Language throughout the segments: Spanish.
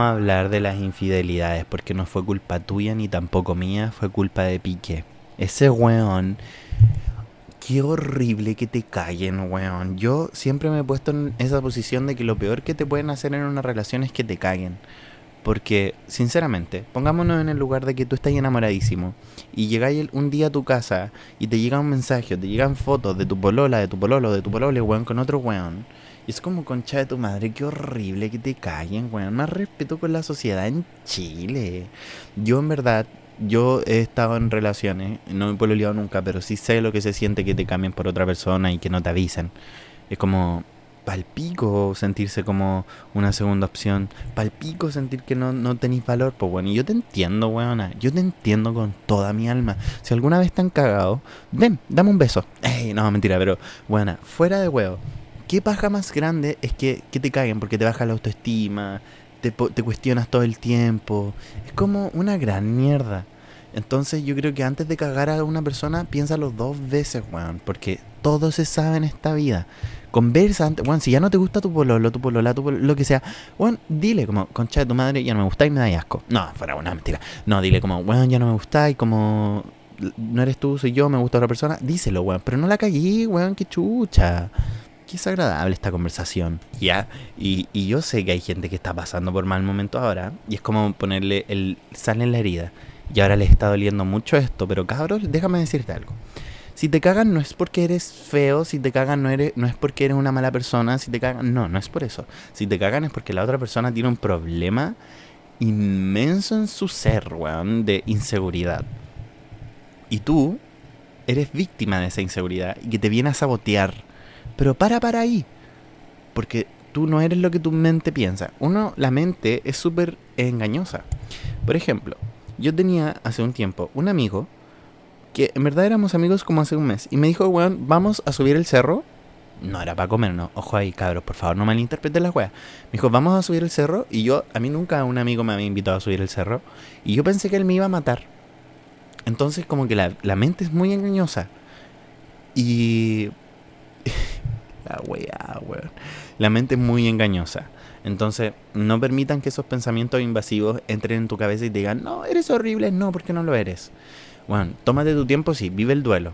a hablar de las infidelidades, porque no fue culpa tuya ni tampoco mía, fue culpa de Piqué. Ese weón, qué horrible que te callen, weón. Yo siempre me he puesto en esa posición de que lo peor que te pueden hacer en una relación es que te caguen. Porque, sinceramente, pongámonos en el lugar de que tú estás enamoradísimo y llegáis un día a tu casa y te llega un mensaje, te llegan fotos de tu polola, de tu pololo, de tu polole, weón, con otro weón. Es como concha de tu madre, qué horrible que te callen, weón. Más respeto con la sociedad en Chile. Yo, en verdad, yo he estado en relaciones, no me he pololeado nunca, pero sí sé lo que se siente que te cambien por otra persona y que no te avisen. Es como, palpico sentirse como una segunda opción, palpico sentir que no, no tenéis valor, pues bueno, y yo te entiendo, weona, yo te entiendo con toda mi alma. Si alguna vez te han cagado, ven, dame un beso. Ey, no, mentira, pero, buena, fuera de huevo. ¿Qué paja más grande es que, que te caguen porque te baja la autoestima, te, te cuestionas todo el tiempo? Es como una gran mierda. Entonces yo creo que antes de cagar a una persona, piénsalo dos veces, weón. Porque todo se sabe en esta vida. Conversa antes, weón, si ya no te gusta tu pololo, tu polola, tu lo que sea, weón, dile como, concha de tu madre, ya no me gusta y me da asco. No, fuera una mentira. No, dile como, weón, ya no me gusta y como no eres tú, soy yo, me gusta otra persona. Díselo, weón. Pero no la cagué, weón, qué chucha. Qué desagradable esta conversación. Ya, y, y yo sé que hay gente que está pasando por mal momento ahora. Y es como ponerle el sal en la herida y ahora les está doliendo mucho esto, pero cabros, déjame decirte algo. Si te cagan no es porque eres feo, si te cagan no, eres, no es porque eres una mala persona, si te cagan, no, no es por eso. Si te cagan es porque la otra persona tiene un problema inmenso en su ser, weón, de inseguridad. Y tú eres víctima de esa inseguridad y que te viene a sabotear. Pero para para ahí. Porque tú no eres lo que tu mente piensa. Uno, la mente es súper engañosa. Por ejemplo, yo tenía hace un tiempo un amigo que en verdad éramos amigos como hace un mes. Y me dijo, weón, vamos a subir el cerro. No era para comer, no. Ojo ahí, cabros, por favor, no malinterpreten las weas. Me dijo, vamos a subir el cerro. Y yo, a mí nunca un amigo me había invitado a subir el cerro. Y yo pensé que él me iba a matar. Entonces, como que la, la mente es muy engañosa. Y. la wea, weón. La mente es muy engañosa. Entonces, no permitan que esos pensamientos invasivos entren en tu cabeza y te digan, no, eres horrible, no, porque no lo eres. Bueno, tómate tu tiempo, sí, vive el duelo.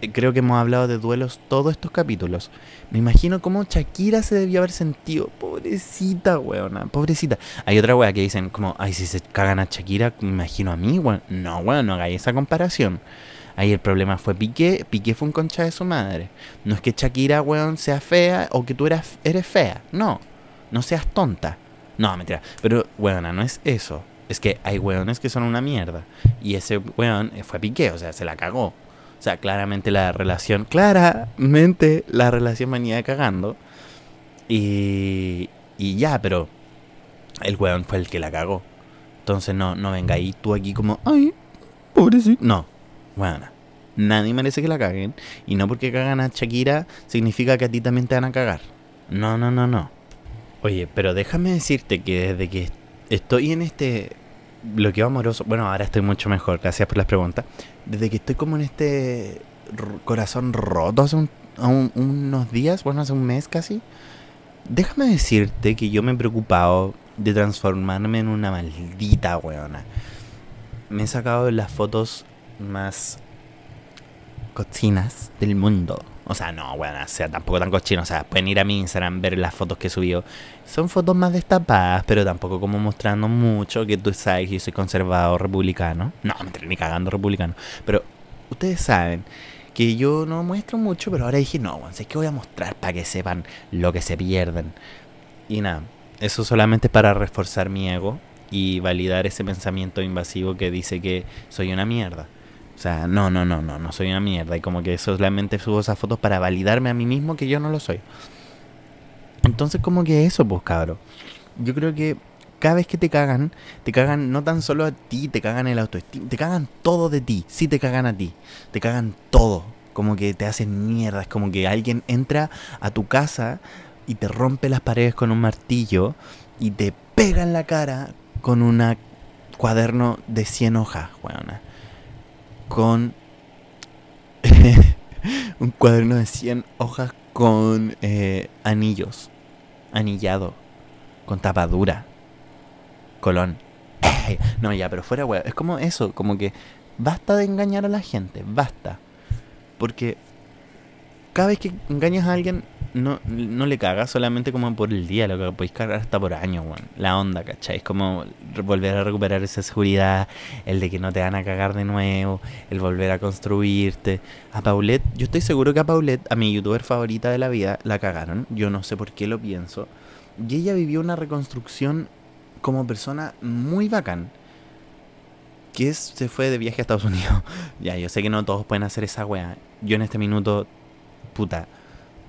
Eh, creo que hemos hablado de duelos todos estos capítulos. Me imagino cómo Shakira se debió haber sentido. Pobrecita, weona, pobrecita. Hay otra wea que dicen como, ay, si se cagan a Shakira, me imagino a mí, weón. No, weón, no hagáis esa comparación. Ahí el problema fue Piqué. Piqué fue un concha de su madre. No es que Shakira, weón, sea fea o que tú eras, eres fea. No no seas tonta. No, mentira. Pero, weona, no es eso. Es que hay weones que son una mierda. Y ese weón fue Piqué, o sea, se la cagó. O sea, claramente la relación, claramente la relación venía cagando. Y, y ya, pero el weón fue el que la cagó. Entonces no, no venga ahí tú aquí como, ay, pobrecito. No, weona. Nadie merece que la caguen. Y no porque cagan a Shakira significa que a ti también te van a cagar. No, no, no, no. Oye, pero déjame decirte que desde que estoy en este bloqueo amoroso, bueno, ahora estoy mucho mejor, gracias por las preguntas. Desde que estoy como en este corazón roto hace unos días, bueno, hace un mes casi, déjame decirte que yo me he preocupado de transformarme en una maldita weona. Me he sacado las fotos más cochinas del mundo. O sea, no, bueno, o sea, tampoco tan cochino. O sea, pueden ir a mi Instagram, ver las fotos que he subido. Son fotos más destapadas, pero tampoco como mostrando mucho que tú sabes que yo soy conservador republicano. No, me ni cagando republicano. Pero ustedes saben que yo no muestro mucho, pero ahora dije, no, bueno, es que voy a mostrar para que sepan lo que se pierden. Y nada, eso solamente para reforzar mi ego y validar ese pensamiento invasivo que dice que soy una mierda. O sea, no, no, no, no, no soy una mierda. Y como que solamente subo esas fotos para validarme a mí mismo que yo no lo soy. Entonces, como que eso, pues, cabro. Yo creo que cada vez que te cagan, te cagan no tan solo a ti, te cagan el autoestima, te cagan todo de ti. Sí te cagan a ti. Te cagan todo. Como que te hacen mierda. Es como que alguien entra a tu casa y te rompe las paredes con un martillo y te pega en la cara con un cuaderno de 100 hojas, weona con un cuaderno de 100 hojas con eh, anillos, anillado, con tapadura. Colón. No, ya, pero fuera weón. Es como eso, como que basta de engañar a la gente, basta. Porque cada vez que engañas a alguien, no, no le cagas solamente como por el día, lo que podéis cargar hasta por años, weón. La onda, ¿cachai? Es como volver a recuperar esa seguridad, el de que no te van a cagar de nuevo, el volver a construirte. A Paulette, yo estoy seguro que a Paulette, a mi youtuber favorita de la vida, la cagaron. Yo no sé por qué lo pienso. Y ella vivió una reconstrucción como persona muy bacán. Que se fue de viaje a Estados Unidos. ya, yo sé que no todos pueden hacer esa weá. Yo en este minuto, puta,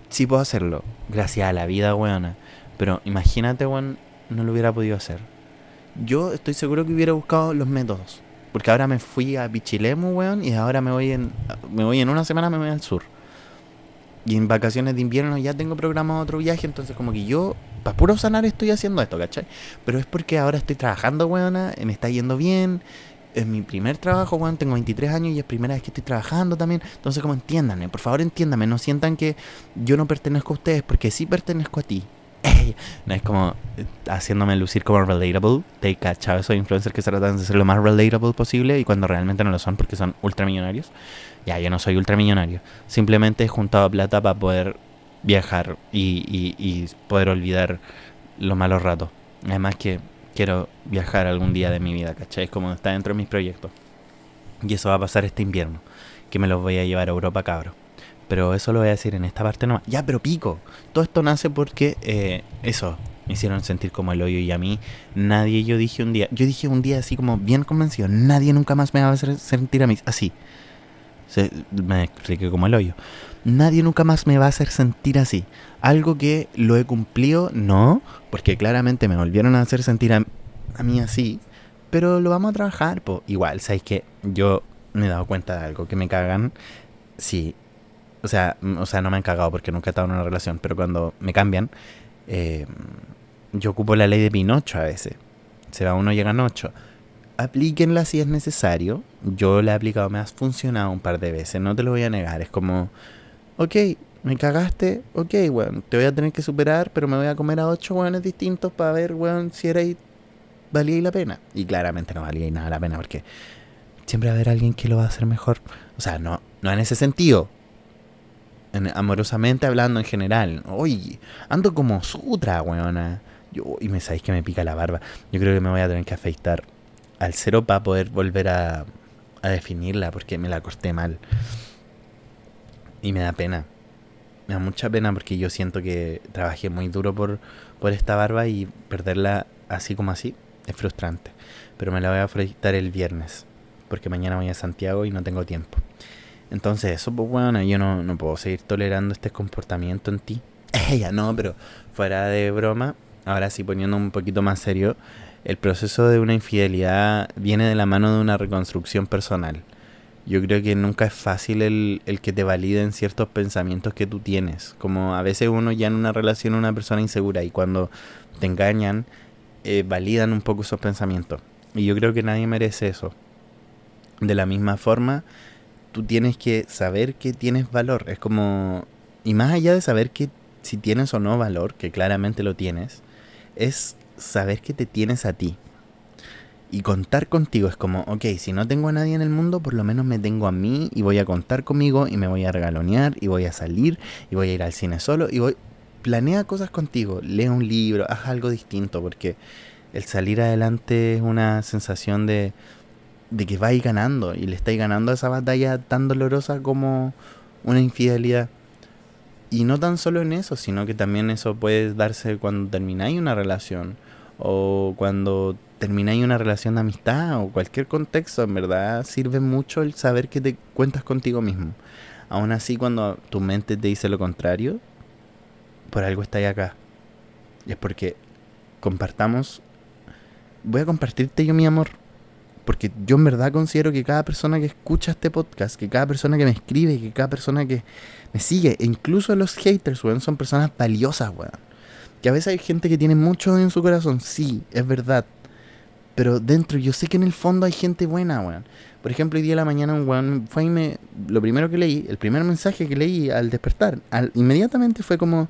sí puedo hacerlo. Gracias a la vida, weona. Pero imagínate, weón, no lo hubiera podido hacer. Yo estoy seguro que hubiera buscado los métodos. Porque ahora me fui a Pichilemu, weón, y ahora me voy en. Me voy en una semana, me voy al sur. Y en vacaciones de invierno ya tengo programado otro viaje, entonces como que yo, para puro sanar, estoy haciendo esto, ¿cachai? Pero es porque ahora estoy trabajando, weona, me está yendo bien, es mi primer trabajo, weón, tengo 23 años y es primera vez que estoy trabajando también. Entonces, como entiéndanme, por favor entiéndanme, no sientan que yo no pertenezco a ustedes, porque sí pertenezco a ti. no es como eh, haciéndome lucir como relatable. Te cachado esos influencers que se tratan de ser lo más relatable posible y cuando realmente no lo son porque son ultramillonarios. Ya, yo no soy ultramillonario. Simplemente he juntado plata para poder viajar y, y poder olvidar los malos ratos. Además que quiero viajar algún día de mi vida, ¿cachai? Es como está dentro de mis proyectos. Y eso va a pasar este invierno, que me los voy a llevar a Europa, cabro. Pero eso lo voy a decir en esta parte nomás. Ya, pero pico. Todo esto nace porque eh, eso, me hicieron sentir como el hoyo y a mí nadie, yo dije un día, yo dije un día así como bien convencido, nadie nunca más me va a hacer sentir a mí así. Se, me expliqué como el hoyo. Nadie nunca más me va a hacer sentir así. Algo que lo he cumplido, no, porque claramente me volvieron a hacer sentir a, mí así, pero lo vamos a trabajar, po. Igual, ¿sabéis que Yo me he dado cuenta de algo, que me cagan, sí, o sea, o sea, no me han cagado porque nunca he estado en una relación, pero cuando me cambian, eh, yo ocupo la ley de Pinocho a veces. Se va uno, llegan ocho. Aplíquenla si es necesario. Yo la he aplicado, me has funcionado un par de veces, no te lo voy a negar. Es como, ok, me cagaste, ok, weón, te voy a tener que superar, pero me voy a comer a ocho weones distintos para ver, weón, si era valía la pena. Y claramente no valía nada la pena porque siempre va a haber alguien que lo va a hacer mejor. O sea, no, no en ese sentido. amorosamente hablando en general. Oye, ando como sutra, weona. Yo, y me sabéis que me pica la barba. Yo creo que me voy a tener que afeitar al cero para poder volver a, a definirla porque me la corté mal. Y me da pena. Me da mucha pena porque yo siento que trabajé muy duro por, por esta barba y perderla así como así es frustrante. Pero me la voy a afeitar el viernes. Porque mañana voy a Santiago y no tengo tiempo. Entonces, eso, pues bueno, yo no, no puedo seguir tolerando este comportamiento en ti. Ella no, pero fuera de broma, ahora sí poniendo un poquito más serio, el proceso de una infidelidad viene de la mano de una reconstrucción personal yo creo que nunca es fácil el, el, que te validen ciertos pensamientos que tú tienes. Como a veces uno ya en una relación una persona insegura y cuando te engañan, eh, validan un poco esos pensamientos. Y yo creo que nadie merece eso. De la misma forma, tú tienes que saber que tienes valor. Es como, y más allá de saber que si tienes o no valor, que claramente lo tienes, es saber que te tienes a ti. Y contar contigo es como, ok, si no tengo a nadie en el mundo, por lo menos me tengo a mí y voy a contar conmigo y me voy a regalonear y voy a salir y voy a ir al cine solo y voy... Planea cosas contigo, lee un libro, haz algo distinto porque el salir adelante es una sensación de, de que vais ganando y le estáis ganando esa batalla tan dolorosa como una infidelidad. Y no tan solo en eso, sino que también eso puede darse cuando termináis una relación o cuando termináis una relación de amistad o cualquier contexto, en verdad sirve mucho el saber que te cuentas contigo mismo. Aún así, cuando tu mente te dice lo contrario, por algo estáis acá. Y es porque compartamos. Voy a compartirte yo mi amor. Porque yo en verdad considero que cada persona que escucha este podcast, que cada persona que me escribe, que cada persona que me sigue, e incluso los haters, weón, son personas valiosas, weón. Que a veces hay gente que tiene mucho en su corazón, sí, es verdad. Pero dentro, yo sé que en el fondo hay gente buena, weón. Por ejemplo, hoy día de la mañana un weón fue y me... Lo primero que leí, el primer mensaje que leí al despertar, al, inmediatamente fue como...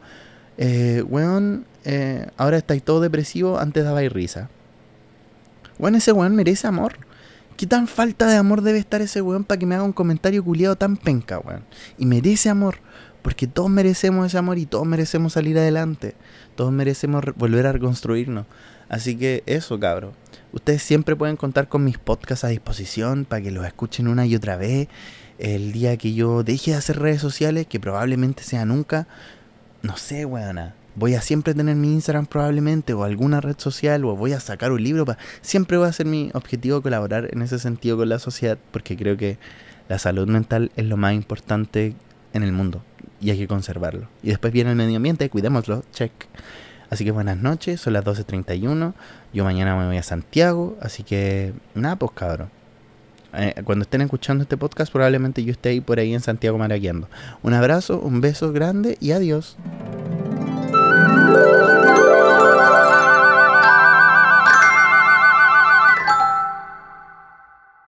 Eh, weón, eh, ahora estáis todo depresivo, antes dabais risa. Weón, ese weón merece amor. ¿Qué tan falta de amor debe estar ese weón para que me haga un comentario culiado tan penca, weón? Y merece amor. Porque todos merecemos ese amor y todos merecemos salir adelante. Todos merecemos volver a reconstruirnos. Así que eso, cabro. Ustedes siempre pueden contar con mis podcasts a disposición para que los escuchen una y otra vez. El día que yo deje de hacer redes sociales, que probablemente sea nunca, no sé, weona. Voy a siempre tener mi Instagram probablemente o alguna red social o voy a sacar un libro. para Siempre va a ser mi objetivo colaborar en ese sentido con la sociedad porque creo que la salud mental es lo más importante en el mundo y hay que conservarlo. Y después viene el medio ambiente, cuidémoslo, check. Así que buenas noches, son las 12.31. Yo mañana me voy a Santiago, así que nada, pues cabrón. Eh, cuando estén escuchando este podcast, probablemente yo esté ahí por ahí en Santiago maraqueando. Un abrazo, un beso grande y adiós.